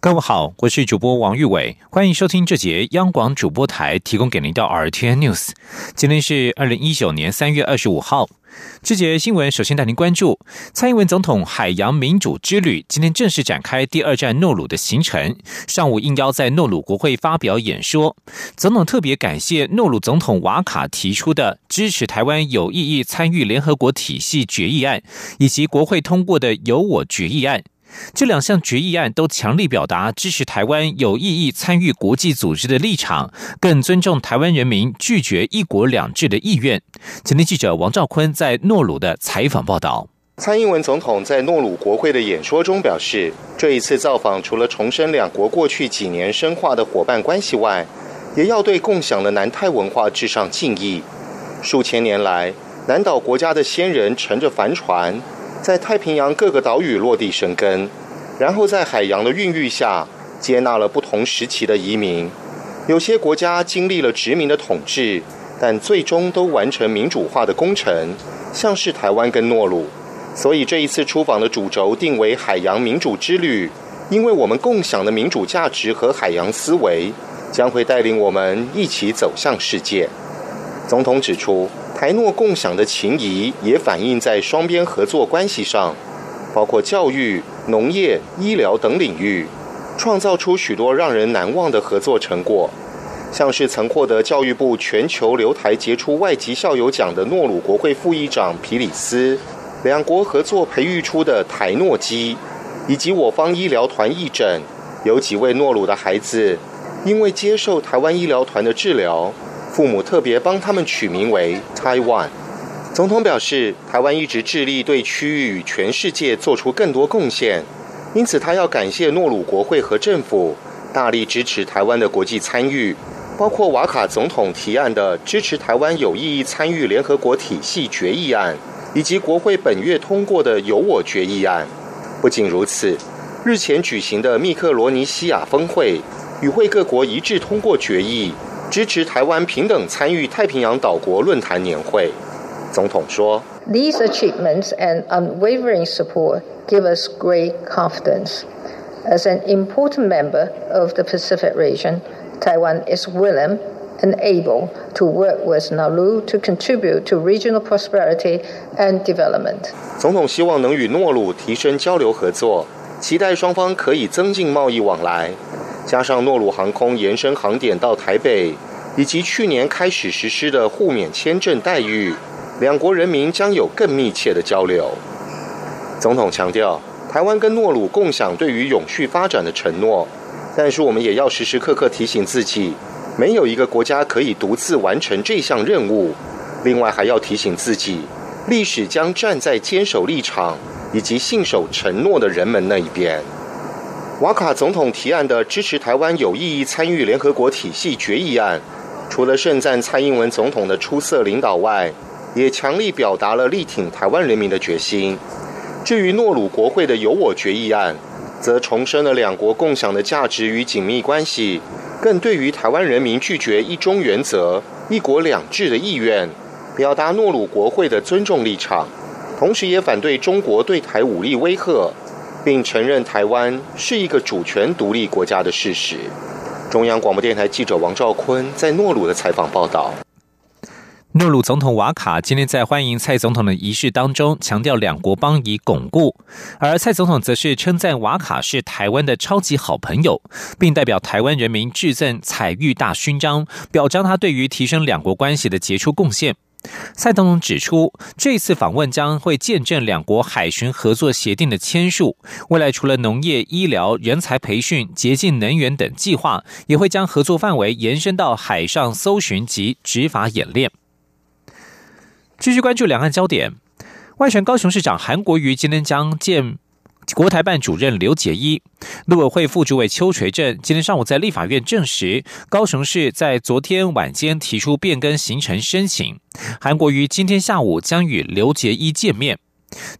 各位好，我是主播王玉伟，欢迎收听这节央广主播台提供给您的 RTN News。今天是二零一九年三月二十五号。这节新闻首先带您关注蔡英文总统海洋民主之旅，今天正式展开第二站诺鲁的行程。上午应邀在诺鲁国会发表演说，总统特别感谢诺鲁总统瓦卡提出的支持台湾有意义参与联合国体系决议案，以及国会通过的由我决议案。这两项决议案都强力表达支持台湾有意义参与国际组织的立场，更尊重台湾人民拒绝一国两制的意愿。今天记者王兆坤在诺鲁的采访报道。蔡英文总统在诺鲁国会的演说中表示，这一次造访除了重申两国过去几年深化的伙伴关系外，也要对共享的南太文化致上敬意。数千年来，南岛国家的先人乘着帆船。在太平洋各个岛屿落地生根，然后在海洋的孕育下，接纳了不同时期的移民。有些国家经历了殖民的统治，但最终都完成民主化的工程，像是台湾跟诺鲁。所以这一次出访的主轴定为海洋民主之旅，因为我们共享的民主价值和海洋思维，将会带领我们一起走向世界。总统指出。台诺共享的情谊也反映在双边合作关系上，包括教育、农业、医疗等领域，创造出许多让人难忘的合作成果。像是曾获得教育部全球留台杰出外籍校友奖的诺鲁国会副议长皮里斯，两国合作培育出的台诺基，以及我方医疗团义诊，有几位诺鲁的孩子，因为接受台湾医疗团的治疗。父母特别帮他们取名为 Taiwan。总统表示，台湾一直致力对区域与全世界做出更多贡献，因此他要感谢诺鲁国会和政府大力支持台湾的国际参与，包括瓦卡总统提案的支持台湾有意义参与联合国体系决议案，以及国会本月通过的由我决议案。不仅如此，日前举行的密克罗尼西亚峰会，与会各国一致通过决议。支持台湾平等参与太平洋岛国论坛年会，总统说：“These achievements and unwavering support give us great confidence. As an important member of the Pacific region, Taiwan is willing and able to work with Nauru to contribute to regional prosperity and development.” 总统希望能与诺鲁提升交流合作，期待双方可以增进贸易往来。 加上诺鲁航空延伸航点到台北，以及去年开始实施的互免签证待遇，两国人民将有更密切的交流。总统强调，台湾跟诺鲁共享对于永续发展的承诺，但是我们也要时时刻刻提醒自己，没有一个国家可以独自完成这项任务。另外，还要提醒自己，历史将站在坚守立场以及信守承诺的人们那一边。瓦卡总统提案的支持台湾有意义参与联合国体系决议案，除了盛赞蔡英文总统的出色领导外，也强力表达了力挺台湾人民的决心。至于诺鲁国会的有我决议案，则重申了两国共享的价值与紧密关系，更对于台湾人民拒绝一中原则、一国两制的意愿，表达诺鲁国会的尊重立场，同时也反对中国对台武力威吓。并承认台湾是一个主权独立国家的事实。中央广播电台记者王兆坤在诺鲁的采访报道。诺鲁总统瓦卡今天在欢迎蔡总统的仪式当中，强调两国邦谊巩固，而蔡总统则是称赞瓦卡是台湾的超级好朋友，并代表台湾人民致赠彩玉大勋章，表彰他对于提升两国关系的杰出贡献。蔡总统指出，这次访问将会见证两国海巡合作协定的签署。未来除了农业、医疗、人才培训、洁净能源等计划，也会将合作范围延伸到海上搜寻及执法演练。继续关注两岸焦点，外传高雄市长韩国瑜今天将见。国台办主任刘捷一、陆委会副主委邱垂正今天上午在立法院证实，高雄市在昨天晚间提出变更行程申请。韩国瑜今天下午将与刘捷一见面。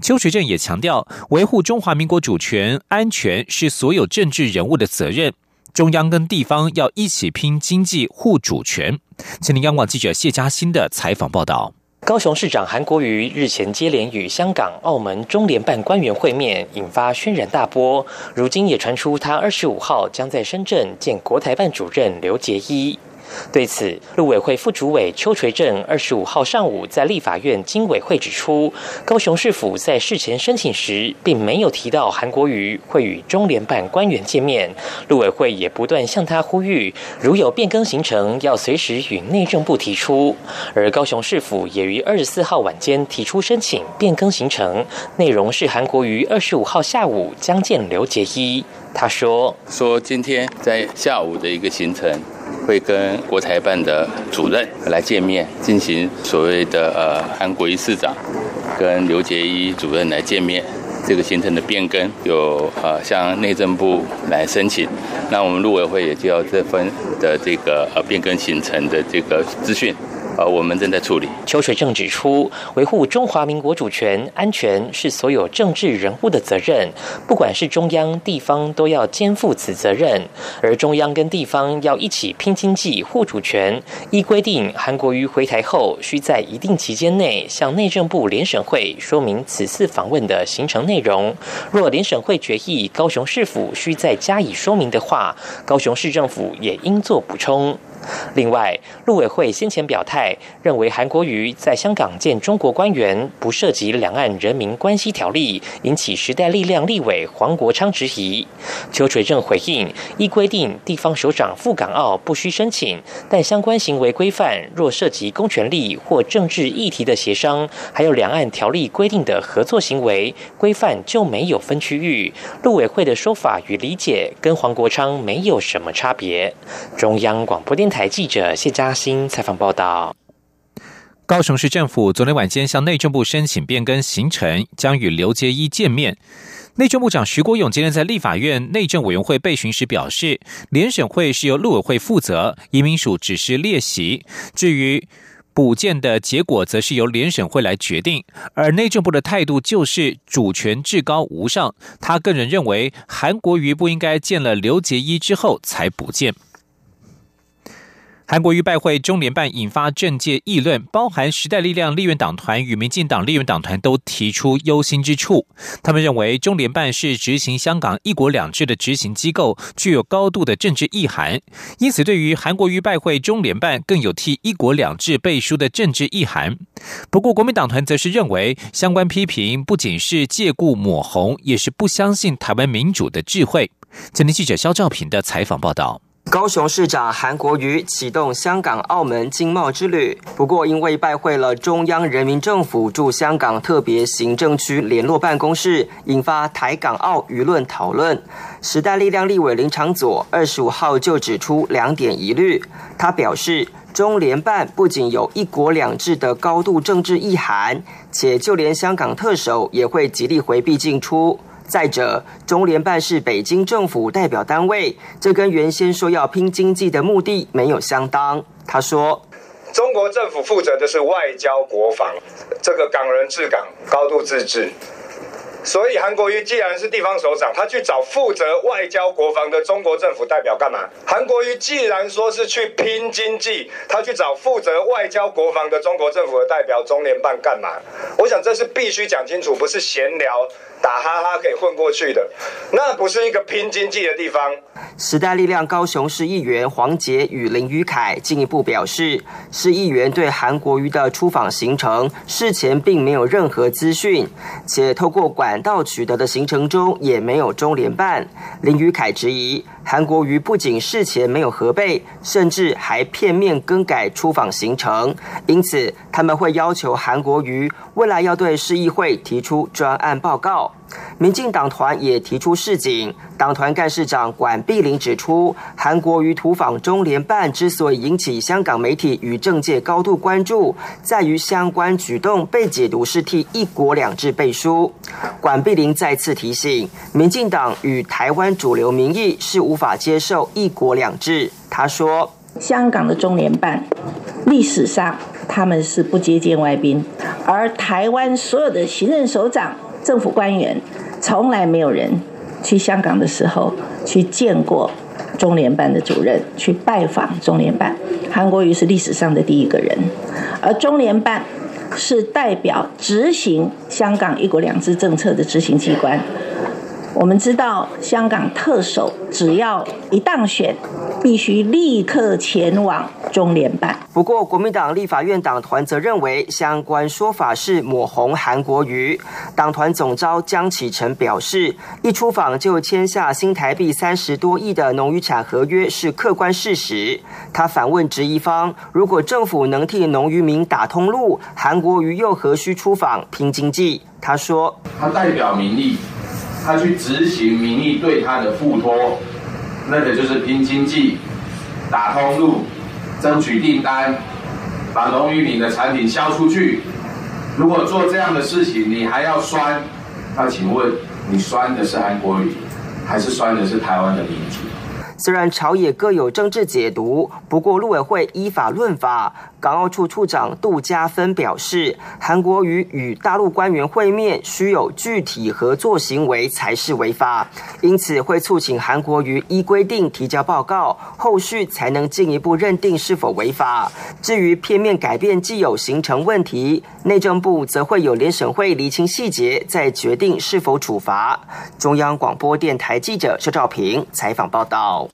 邱垂正也强调，维护中华民国主权安全是所有政治人物的责任，中央跟地方要一起拼经济护主权。请听央广记者谢嘉欣的采访报道。高雄市长韩国瑜日前接连与香港、澳门中联办官员会面，引发轩然大波。如今也传出他二十五号将在深圳见国台办主任刘杰一。对此，陆委会副主委邱垂正二十五号上午在立法院经委会指出，高雄市府在事前申请时，并没有提到韩国瑜会与中联办官员见面。陆委会也不断向他呼吁，如有变更行程，要随时与内政部提出。而高雄市府也于二十四号晚间提出申请变更行程，内容是韩国瑜二十五号下午将见刘杰一。他说：“说今天在下午的一个行程。”会跟国台办的主任来见面，进行所谓的呃韩国一市长跟刘杰一主任来见面，这个行程的变更有呃向内政部来申请，那我们陆委会也就要这份的这个呃变更行程的这个资讯。呃，我们正在处理。邱水正指出，维护中华民国主权安全是所有政治人物的责任，不管是中央、地方，都要肩负此责任。而中央跟地方要一起拼经济、护主权。依规定，韩国瑜回台后，需在一定期间内向内政部联审会说明此次访问的行程内容。若联审会决议高雄市府需再加以说明的话，高雄市政府也应做补充。另外，陆委会先前表态，认为韩国瑜在香港见中国官员不涉及两岸人民关系条例，引起时代力量立委黄国昌质疑。邱垂正回应，依规定，地方首长赴港澳不需申请，但相关行为规范若涉及公权力或政治议题的协商，还有两岸条例规定的合作行为规范就没有分区域。陆委会的说法与理解跟黄国昌没有什么差别。中央广播电台。台记者谢嘉欣采访报道：高雄市政府昨天晚间向内政部申请变更行程，将与刘杰一见面。内政部长徐国勇今天在立法院内政委员会备询时表示，联审会是由陆委会负责，移民署只是列席，至于补件的结果，则是由联审会来决定。而内政部的态度就是主权至高无上，他个人认为韩国瑜不应该见了刘杰一之后才补件。韩国瑜拜会中联办引发政界议论，包含时代力量立院党团与民进党立院党团都提出忧心之处。他们认为中联办是执行香港一国两制的执行机构，具有高度的政治意涵，因此对于韩国瑜拜会中联办，更有替一国两制背书的政治意涵。不过国民党团则是认为，相关批评不仅是借故抹红，也是不相信台湾民主的智慧。今天记者肖兆平的采访报道。高雄市长韩国瑜启动香港、澳门经贸之旅，不过因为拜会了中央人民政府驻香港特别行政区联络办公室，引发台港澳舆论讨论。时代力量立委林长佐二十五号就指出两点疑虑，他表示，中联办不仅有一国两制的高度政治意涵，且就连香港特首也会极力回避进出。再者，中联办是北京政府代表单位，这跟原先说要拼经济的目的没有相当。他说：“中国政府负责的是外交国防，这个港人治港，高度自治。”所以韩国瑜既然是地方首长，他去找负责外交国防的中国政府代表干嘛？韩国瑜既然说是去拼经济，他去找负责外交国防的中国政府的代表中联办干嘛？我想这是必须讲清楚，不是闲聊打哈哈可以混过去的，那不是一个拼经济的地方。时代力量高雄市议员黄杰与林宇凯进一步表示，市议员对韩国瑜的出访行程事前并没有任何资讯，且透过管。管道取得的行程中也没有中联办。林宇凯质疑，韩国瑜不仅事前没有核备，甚至还片面更改出访行程，因此他们会要求韩国瑜未来要对市议会提出专案报告。民进党团也提出示警，党团干事长管碧玲指出，韩国瑜土访中联办之所以引起香港媒体与政界高度关注，在于相关举动被解读是替一国两制背书。管碧玲再次提醒，民进党与台湾主流民意是无法接受一国两制。他说：“香港的中联办历史上他们是不接见外宾。”而台湾所有的行政首长、政府官员，从来没有人去香港的时候去见过中联办的主任，去拜访中联办。韩国瑜是历史上的第一个人，而中联办是代表执行香港“一国两制”政策的执行机关。我们知道，香港特首只要一当选，必须立刻前往中联办。不过，国民党立法院党团则认为相关说法是抹红韩国瑜。党团总召江启臣表示，一出访就签下新台币三十多亿的农渔产合约是客观事实。他反问质疑方：如果政府能替农渔民打通路，韩国瑜又何须出访拼经济？他说：他代表民意。他去执行民意对他的付托，那个就是拼经济、打通路、争取订单、把农渔民的产品销出去。如果做这样的事情，你还要酸，那请问你酸的是韩国语，还是酸的是台湾的民主？虽然朝野各有政治解读，不过陆委会依法论法。港澳处处长杜家芬表示，韩国瑜与大陆官员会面需有具体合作行为才是违法，因此会促请韩国瑜依规定提交报告，后续才能进一步认定是否违法。至于片面改变既有形成问题，内政部则会有联审会厘清细节，再决定是否处罚。中央广播电台记者肖兆平采访报道。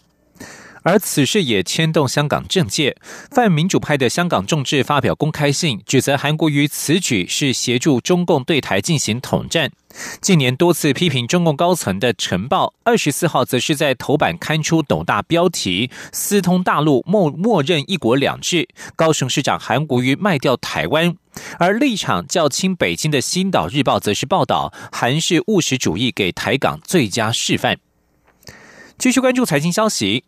而此事也牵动香港政界，泛民主派的香港众志发表公开信，指责韩国瑜此举是协助中共对台进行统战。近年多次批评中共高层的《晨报》，二十四号则是在头版刊出斗大标题：“私通大陆，默默认一国两制。”高雄市长韩国瑜卖掉台湾，而立场较亲北京的《新岛日报》则是报道韩式务实主义给台港最佳示范。继续关注财经消息。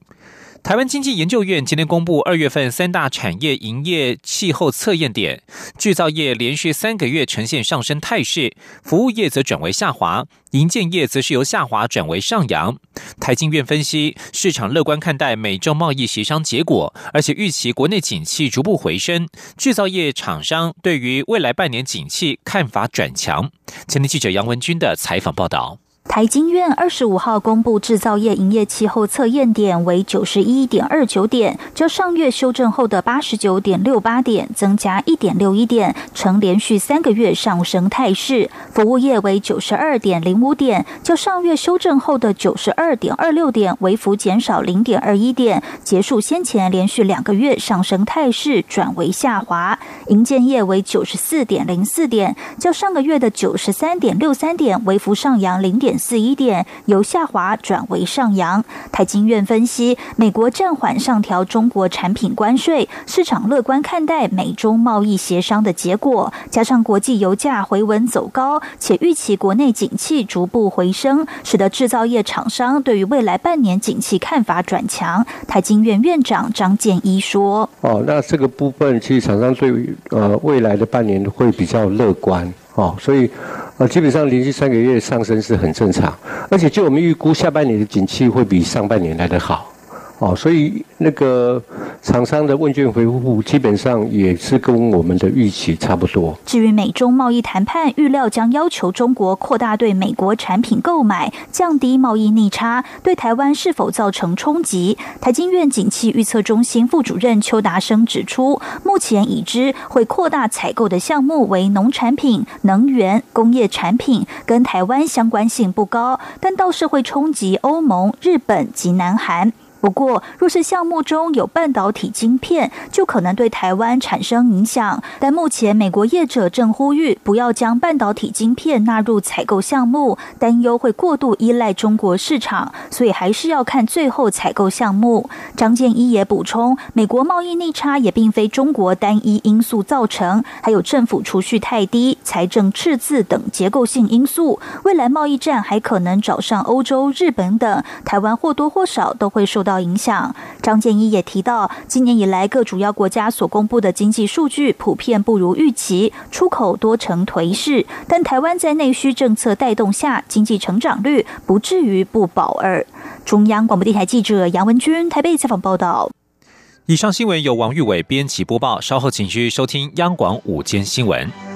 台湾经济研究院今天公布二月份三大产业营业气候测验点，制造业连续三个月呈现上升态势，服务业则转为下滑，营建业则是由下滑转为上扬。台经院分析，市场乐观看待美中贸易协商结果，而且预期国内景气逐步回升，制造业厂商对于未来半年景气看法转强。前天记者杨文军的采访报道。台经院二十五号公布制造业营业气候测验点为九十一点二九点，较上月修正后的八十九点六八点增加一点六一点，呈连续三个月上升态势。服务业为九十二点零五点，较上月修正后的九十二点二六点微幅减少零点二一点，结束先前连续两个月上升态势，转为下滑。营建业为九十四点零四点，较上个月的九十三点六三点微幅上扬零点。四一点由下滑转为上扬。台经院分析，美国暂缓上调中国产品关税，市场乐观看待美中贸易协商的结果，加上国际油价回稳走高，且预期国内景气逐步回升，使得制造业厂商对于未来半年景气看法转强。台经院院长张建一说：“哦，那这个部分其实厂商对于呃未来的半年会比较乐观。”哦，所以，呃，基本上连续三个月上升是很正常，而且就我们预估，下半年的景气会比上半年来得好。哦，所以那个厂商的问卷回复基本上也是跟我们的预期差不多。至于美中贸易谈判，预料将要求中国扩大对美国产品购买，降低贸易逆差，对台湾是否造成冲击？台经院景气预测中心副主任邱达生指出，目前已知会扩大采购的项目为农产品、能源、工业产品，跟台湾相关性不高，但倒是会冲击欧盟、日本及南韩。不过，若是项目中有半导体晶片，就可能对台湾产生影响。但目前美国业者正呼吁不要将半导体晶片纳入采购项目，担忧会过度依赖中国市场，所以还是要看最后采购项目。张建一也补充，美国贸易逆差也并非中国单一因素造成，还有政府储蓄太低、财政赤字等结构性因素。未来贸易战还可能找上欧洲、日本等，台湾或多或少都会受到。影响。张建一也提到，今年以来各主要国家所公布的经济数据普遍不如预期，出口多呈颓势，但台湾在内需政策带动下，经济成长率不至于不保二。中央广播电台记者杨文君台北采访报道。以上新闻由王玉伟编辑播报，稍后请继续收听央广午间新闻。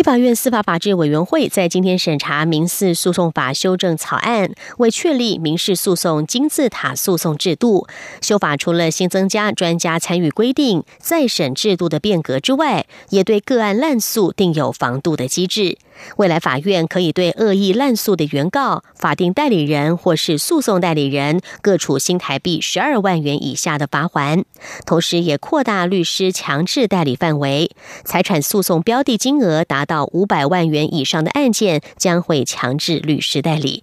立法院司法法制委员会在今天审查民事诉讼法修正草案，为确立民事诉讼金字塔诉讼制度，修法除了新增加专家参与规定、再审制度的变革之外，也对个案滥诉定有防度的机制。未来法院可以对恶意滥诉的原告、法定代理人或是诉讼代理人各处新台币十二万元以下的罚款，同时也扩大律师强制代理范围，财产诉讼标的金额达到五百万元以上的案件将会强制律师代理。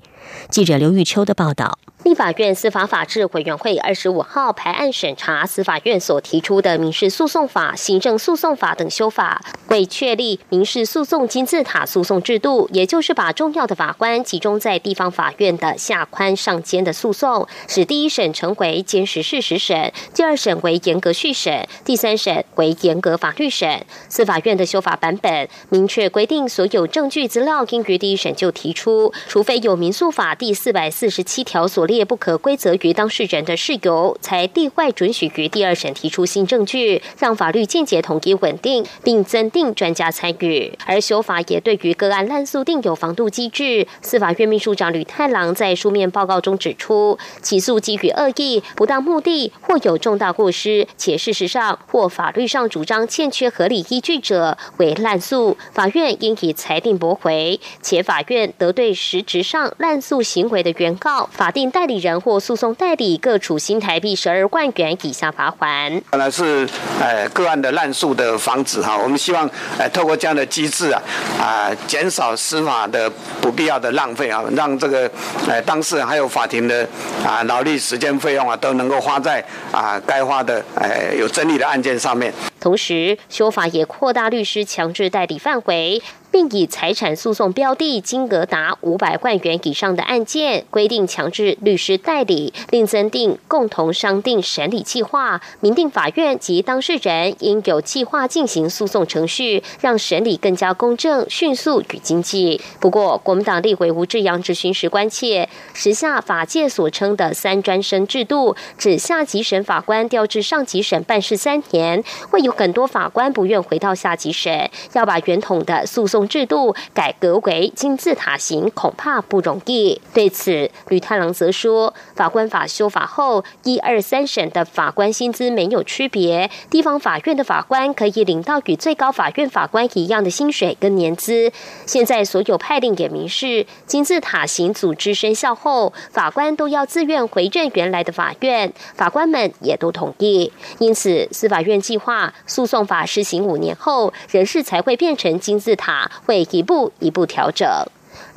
记者刘玉秋的报道。立法院司法法制委员会二十五号排案审查司法院所提出的民事诉讼法、行政诉讼法等修法，为确立民事诉讼金字塔诉讼制度，也就是把重要的法官集中在地方法院的下宽上监的诉讼，使第一审成为坚实事实审，第二审为严格续审，第三审为严格法律审。司法院的修法版本明确规定，所有证据资料应于第一审就提出，除非有民诉法第四百四十七条所列。也不可归责于当事人的事由，才例外准许于第二审提出新证据，让法律见解统一稳定，并增订专家参与。而修法也对于个案滥诉定有防度机制。司法院秘书长吕太郎在书面报告中指出，起诉基于恶意、不当目的或有重大过失，且事实上或法律上主张欠缺合理依据者为滥诉，法院应以裁定驳回，且法院得对实质上滥诉行为的原告、法定代。理人或诉讼代理各处新台币十二万元以下罚款。本来是呃个案的滥诉的防止哈，我们希望呃透过这样的机制啊啊减少司法的不必要的浪费啊，让这个呃当事人还有法庭的啊劳力时间费用啊都能够花在啊该花的呃有争议的案件上面。同时，修法也扩大律师强制代理范围。并以财产诉讼标的金额达五百万元以上的案件，规定强制律师代理，另增订共同商定审理计划，明定法院及当事人应有计划进行诉讼程序，让审理更加公正、迅速与经济。不过，国民党立委吴志阳质询时关切，时下法界所称的三专生制度，指下级审法官调至上级审办事三年，会有很多法官不愿回到下级审，要把圆统的诉讼。制度改革为金字塔型，恐怕不容易。对此，吕太郎则说，法官法修法后，一二三审的法官薪资没有区别，地方法院的法官可以领到与最高法院法官一样的薪水跟年资。现在所有派令也明示，金字塔型组织生效后，法官都要自愿回任原来的法院，法官们也都同意。因此，司法院计划诉讼法施行五年后，人事才会变成金字塔。会一步一步调整。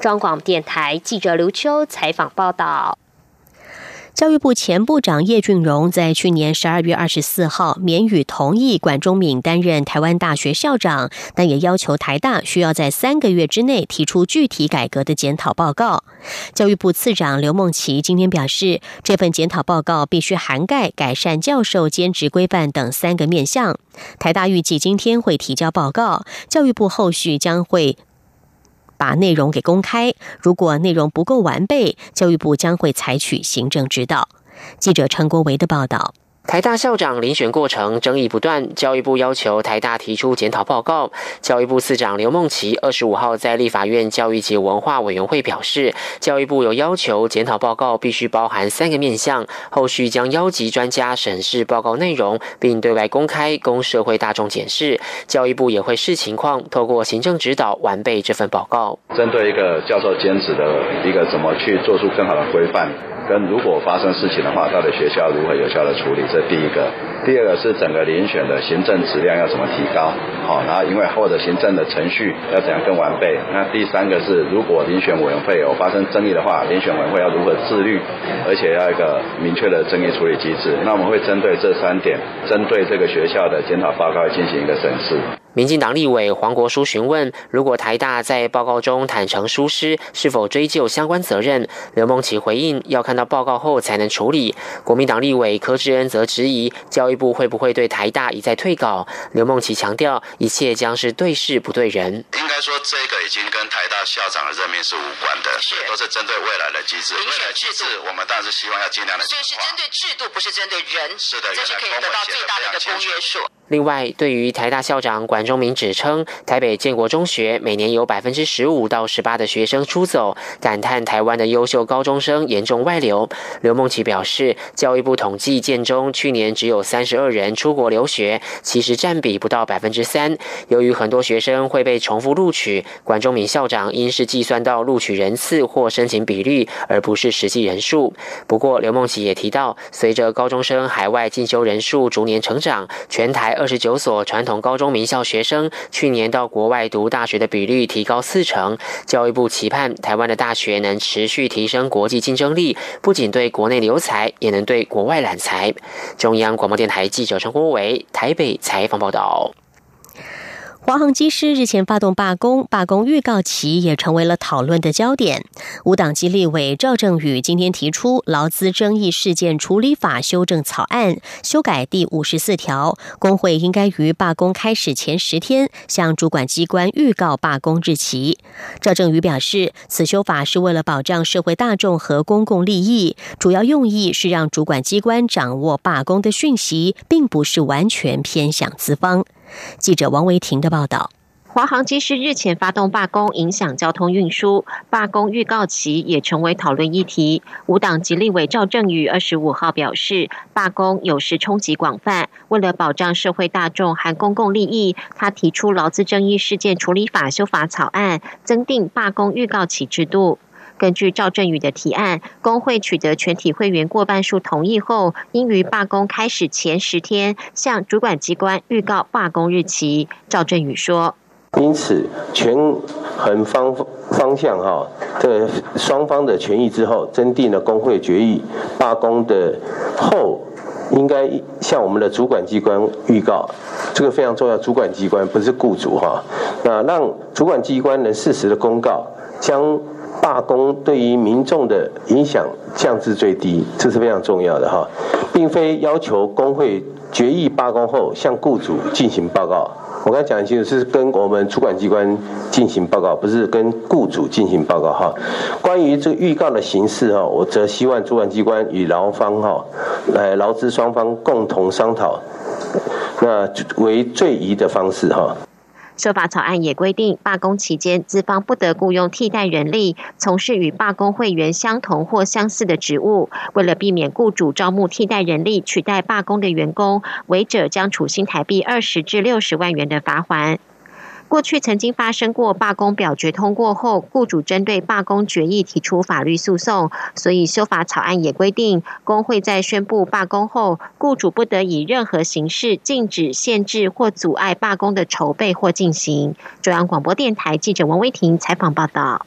中广电台记者刘秋采访报道。教育部前部长叶俊荣在去年十二月二十四号免予同意管中敏担任台湾大学校长，但也要求台大需要在三个月之内提出具体改革的检讨报告。教育部次长刘梦琪今天表示，这份检讨报告必须涵盖改善教授兼职规范等三个面向。台大预计今天会提交报告，教育部后续将会。把内容给公开，如果内容不够完备，教育部将会采取行政指导。记者陈国维的报道。台大校长遴选过程争议不断，教育部要求台大提出检讨报告。教育部次长刘梦琪二十五号在立法院教育及文化委员会表示，教育部有要求检讨报告必须包含三个面向，后续将邀集专家审视报告内容，并对外公开供社会大众检视。教育部也会视情况，透过行政指导完备这份报告。针对一个教授兼职的一个怎么去做出更好的规范。跟如果发生事情的话，到底学校如何有效的处理？这第一个。第二个是整个遴选的行政质量要怎么提高？好，然后因为后的行政的程序要怎样更完备？那第三个是，如果遴选委员会有发生争议的话，遴选委员会要如何自律？而且要一个明确的争议处理机制。那我们会针对这三点，针对这个学校的检讨报告进行一个审视。民进党立委黄国书询问，如果台大在报告中坦诚疏失，是否追究相关责任？刘梦琪回应，要看到报告后才能处理。国民党立委柯志恩则质疑，教育部会不会对台大一再退稿？刘梦琪强调，一切将是对事不对人。应该说，这个已经跟台大校长的任命是无关的，是都是针对未来的机制。未来机制，我们当然是希望要尽量的。所以是针对制度，不是针对人。是的，这是可以得到最大的一个公约数。另外，对于台大校长管管中明指称，台北建国中学每年有百分之十五到十八的学生出走，感叹台湾的优秀高中生严重外流。刘梦琪表示，教育部统计建中去年只有三十二人出国留学，其实占比不到百分之三。由于很多学生会被重复录取，管中明校长应是计算到录取人次或申请比率，而不是实际人数。不过，刘梦琪也提到，随着高中生海外进修人数逐年成长，全台。二十九所传统高中名校学生去年到国外读大学的比率提高四成。教育部期盼台湾的大学能持续提升国际竞争力，不仅对国内留才，也能对国外揽才。中央广播电台记者陈国伟台北采访报道。华航机师日前发动罢工，罢工预告期也成为了讨论的焦点。无党籍立委赵正宇今天提出劳资争议事件处理法修正草案，修改第五十四条，工会应该于罢工开始前十天向主管机关预告罢工日期。赵正宇表示，此修法是为了保障社会大众和公共利益，主要用意是让主管机关掌握罢工的讯息，并不是完全偏向资方。记者王维婷的报道：华航机师日前发动罢工，影响交通运输。罢工预告期也成为讨论议题。无党籍立委赵正宇二十五号表示，罢工有时冲击广泛，为了保障社会大众和公共利益，他提出劳资争议事件处理法修法草案，增订罢工预告期制度。根据赵振宇的提案，工会取得全体会员过半数同意后，应于罢工开始前十天向主管机关预告罢工日期。赵振宇说：“因此，权衡方方向哈，这双方的权益之后，增订了工会决议罢工的后，应该向我们的主管机关预告，这个非常重要。主管机关不是雇主哈，那让主管机关能适时的公告将。”罢工对于民众的影响降至最低，这是非常重要的哈，并非要求工会决议罢工后向雇主进行报告。我刚才讲清楚，是跟我们主管机关进行报告，不是跟雇主进行报告哈。关于这个预告的形式哈，我则希望主管机关与劳方哈，来劳资双方共同商讨，那为最宜的方式哈。修法草案也规定，罢工期间资方不得雇佣替代人力从事与罢工会员相同或相似的职务。为了避免雇主招募替代人力取代罢工的员工，违者将处新台币二十至六十万元的罚款。过去曾经发生过罢工表决通过后，雇主针对罢工决议提出法律诉讼，所以修法草案也规定，工会在宣布罢工后，雇主不得以任何形式禁止、限制或阻碍罢工的筹备或进行。中央广播电台记者王威婷采访报道。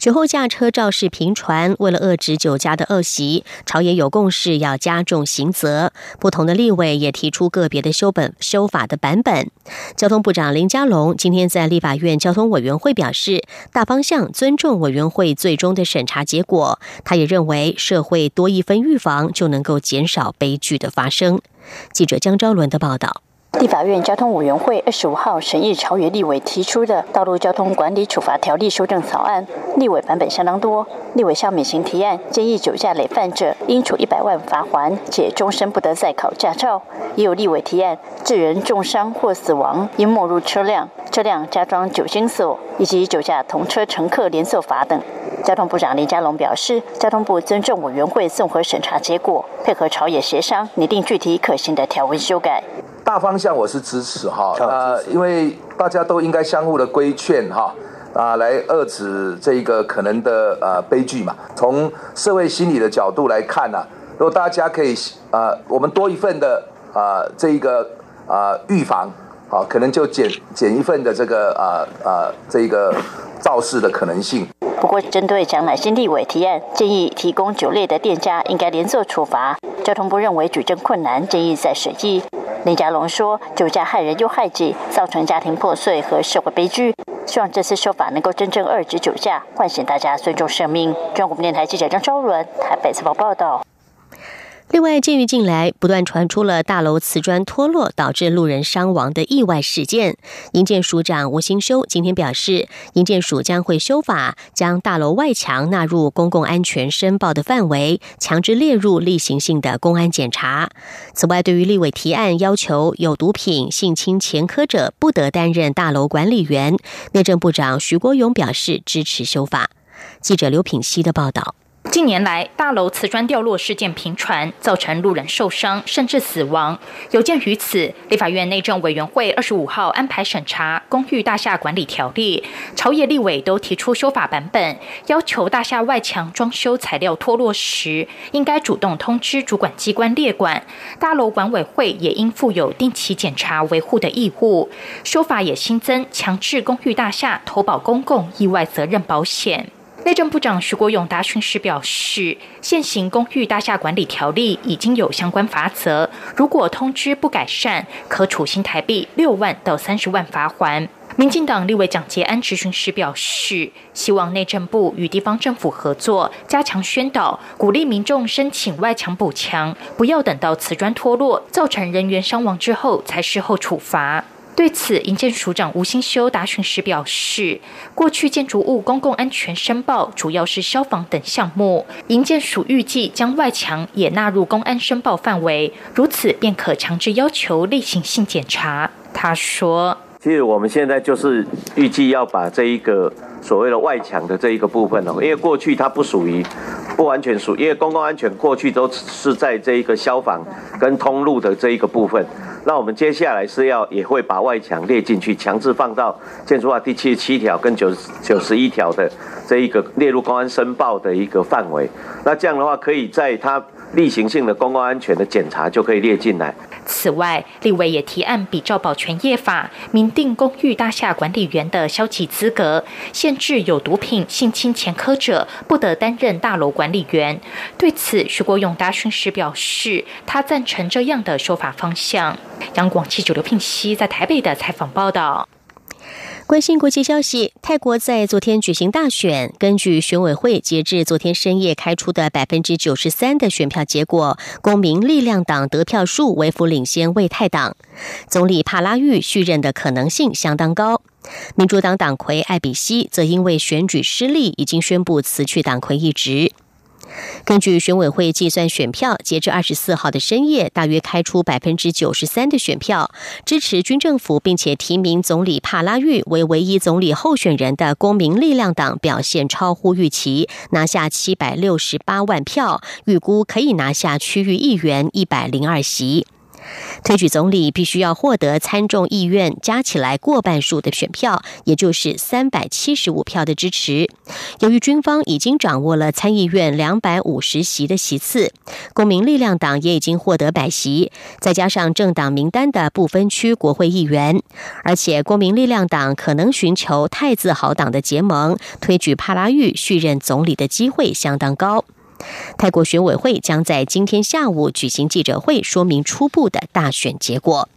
酒后驾车肇事频传，为了遏制酒驾的恶习，朝野有共识要加重刑责。不同的立委也提出个别的修本修法的版本。交通部长林佳龙今天在立法院交通委员会表示，大方向尊重委员会最终的审查结果。他也认为，社会多一分预防，就能够减少悲剧的发生。记者江昭伦的报道。立法院交通委员会二十五号审议朝野立委提出的《道路交通管理处罚条例修正草案》，立委版本相当多。立委向美行提案，建议酒驾累犯者应处一百万罚款，且终身不得再考驾照。也有立委提案，致人重伤或死亡应没入车辆，车辆加装酒精锁，以及酒驾同车乘客连坐罚等。交通部长林佳龙表示，交通部尊重委员会综合审查结果，配合朝野协商，拟定具体可行的条文修改。大方向我是支持哈，呃，因为大家都应该相互的规劝哈，啊，来遏制这一个可能的呃悲剧嘛。从社会心理的角度来看呢，如果大家可以呃，我们多一份的啊这一个啊预防，好，可能就减减一份的这个啊啊这个肇事的可能性。不过，针对蒋乃新立委提案，建议提供酒类的店家应该连坐处罚，交通部认为举证困难，建议再审议。林佳龙说：“酒驾害人又害己，造成家庭破碎和社会悲剧。希望这次修法能够真正遏制酒驾，唤醒大家尊重生命。”中国电台记者张昭伦台北采访报道。另外，鉴于近来不断传出了大楼瓷砖脱落导致路人伤亡的意外事件，营建署长吴新修今天表示，营建署将会修法，将大楼外墙纳入公共安全申报的范围，强制列入例行性的公安检查。此外，对于立委提案要求有毒品、性侵前科者不得担任大楼管理员，内政部长徐国勇表示支持修法。记者刘品希的报道。近年来，大楼瓷砖掉落事件频传，造成路人受伤甚至死亡。有鉴于此，立法院内政委员会二十五号安排审查《公寓大厦管理条例》，朝野立委都提出修法版本，要求大厦外墙装修材料脱落时，应该主动通知主管机关列管。大楼管委会也应负有定期检查维护的义务。修法也新增强制公寓大厦投保公共意外责任保险。内政部长徐国勇答询时表示，现行公寓大厦管理条例已经有相关法则，如果通知不改善，可处新台币六万到三十万罚款。民进党立委蒋捷安质询时表示，希望内政部与地方政府合作，加强宣导，鼓励民众申请外墙补强，不要等到瓷砖脱落造成人员伤亡之后才事后处罚。对此，营建署长吴新修答询时表示，过去建筑物公共安全申报主要是消防等项目，营建署预计将外墙也纳入公安申报范围，如此便可强制要求例行性检查。他说：“其实我们现在就是预计要把这一个所谓的外墙的这一个部分哦，因为过去它不属于不完全属，因为公共安全过去都是在这一个消防跟通路的这一个部分。”那我们接下来是要也会把外墙列进去，强制放到建筑法第七十七条跟九九十一条的这一个列入公安申报的一个范围。那这样的话，可以在它例行性的公共安全的检查就可以列进来。此外，立委也提案比照保全业法，明定公寓大厦管理员的消极资格，限制有毒品、性侵前科者不得担任大楼管理员。对此，徐国勇答询时表示，他赞成这样的说法方向。央广记者刘聘熙在台北的采访报道。关心国际消息，泰国在昨天举行大选。根据选委会截至昨天深夜开出的百分之九十三的选票结果，公民力量党得票数微幅领先为泰党。总理帕拉育续任的可能性相当高。民主党党魁艾比西则因为选举失利，已经宣布辞去党魁一职。根据选委会计算选票，截至二十四号的深夜，大约开出百分之九十三的选票，支持军政府并且提名总理帕拉玉为唯一总理候选人的公民力量党表现超乎预期，拿下七百六十八万票，预估可以拿下区域议员一百零二席。推举总理必须要获得参众议院加起来过半数的选票，也就是三百七十五票的支持。由于军方已经掌握了参议院两百五十席的席次，公民力量党也已经获得百席，再加上政党名单的不分区国会议员，而且公民力量党可能寻求太子豪党的结盟，推举帕拉玉续任总理的机会相当高。泰国选委会将在今天下午举行记者会，说明初步的大选结果。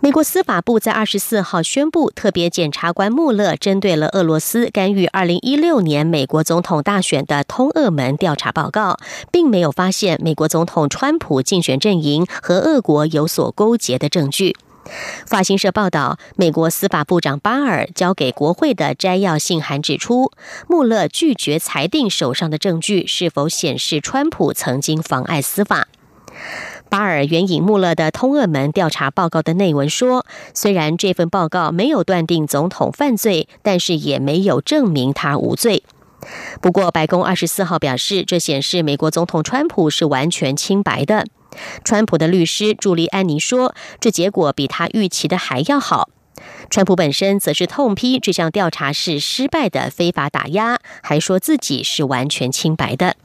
美国司法部在二十四号宣布，特别检察官穆勒针对了俄罗斯干预二零一六年美国总统大选的通俄门调查报告，并没有发现美国总统川普竞选阵营和俄国有所勾结的证据。法新社报道，美国司法部长巴尔交给国会的摘要信函指出，穆勒拒绝裁定手上的证据是否显示川普曾经妨碍司法。巴尔援引穆勒的通俄门调查报告的内文说，虽然这份报告没有断定总统犯罪，但是也没有证明他无罪。不过，白宫二十四号表示，这显示美国总统川普是完全清白的。川普的律师朱利安妮说：“这结果比他预期的还要好。”川普本身则是痛批这项调查是失败的非法打压，还说自己是完全清白的。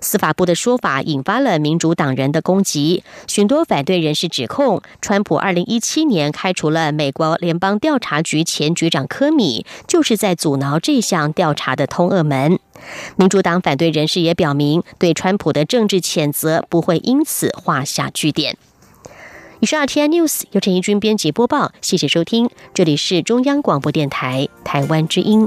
司法部的说法引发了民主党人的攻击，许多反对人士指控川普二零一七年开除了美国联邦调查局前局长科米，就是在阻挠这项调查的通俄门。民主党反对人士也表明，对川普的政治谴责不会因此画下句点。以上 T I News 由陈怡君编辑播报，谢谢收听，这里是中央广播电台台湾之音。